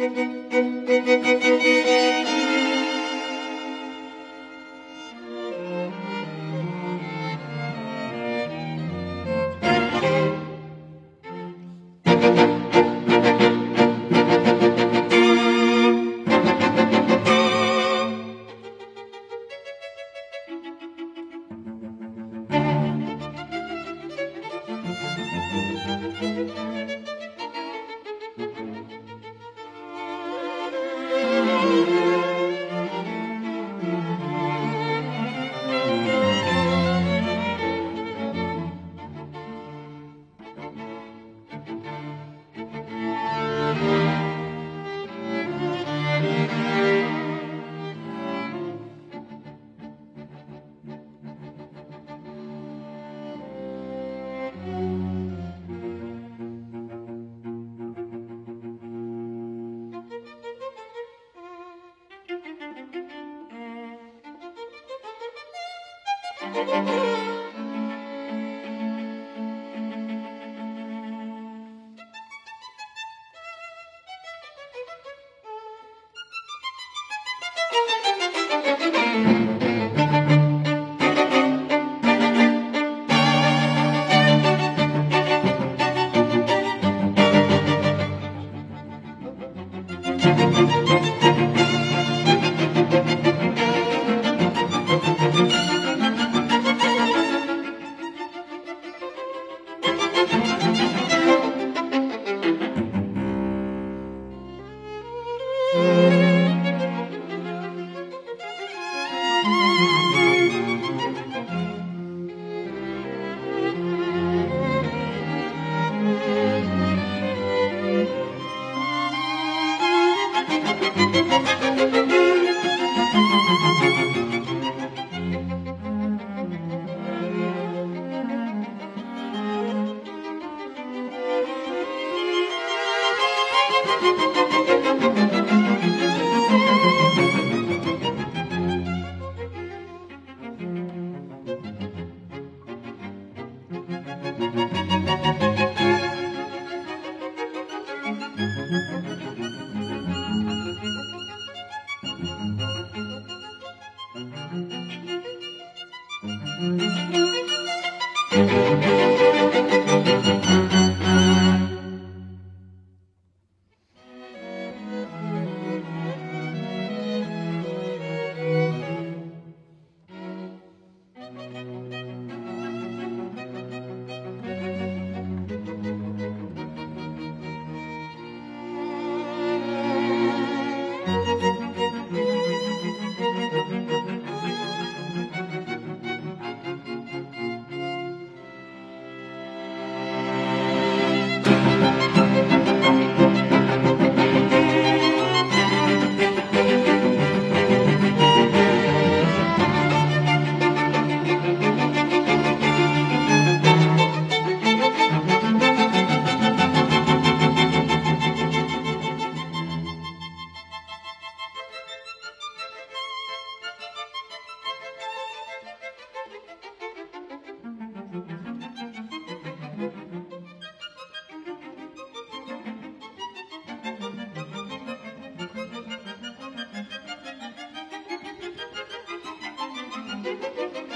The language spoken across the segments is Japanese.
Müzik Thank you. thank you thank you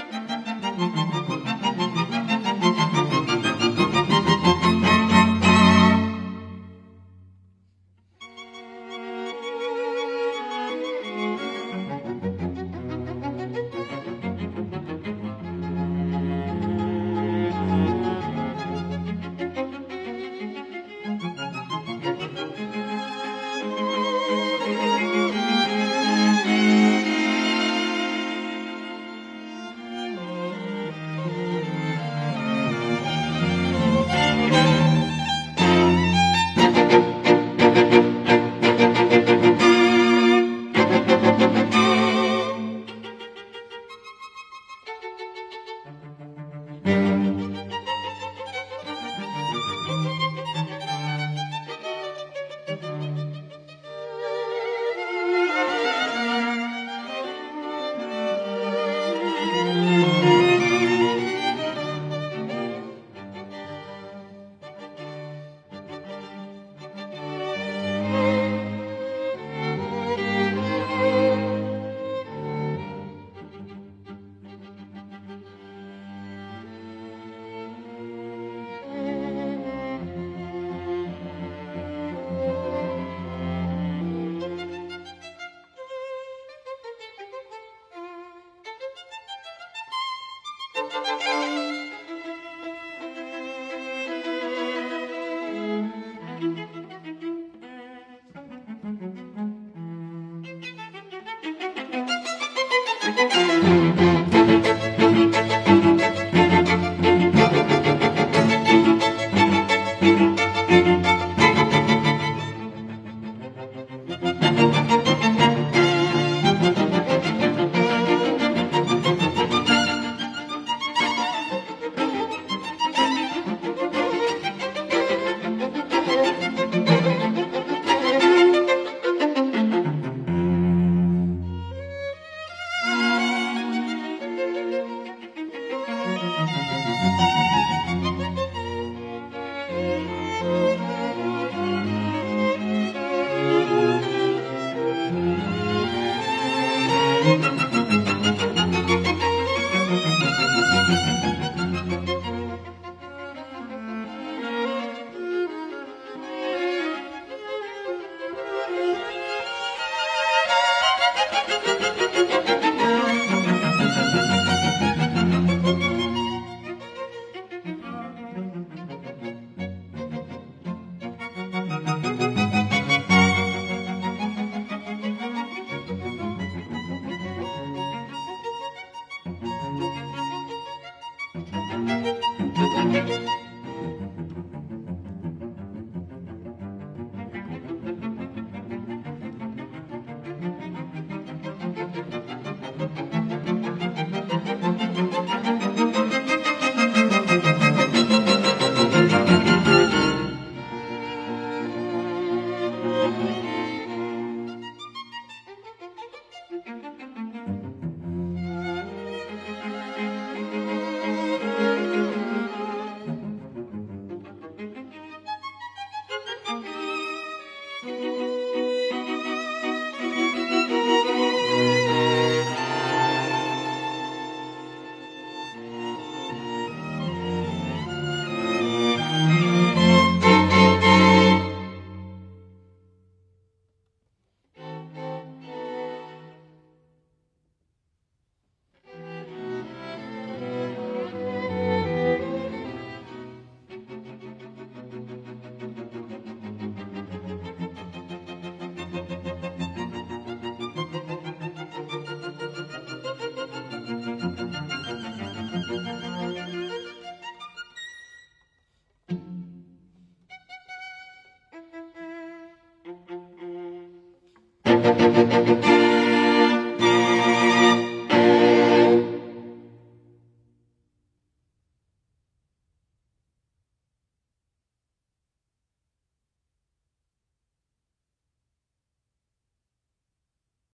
thank you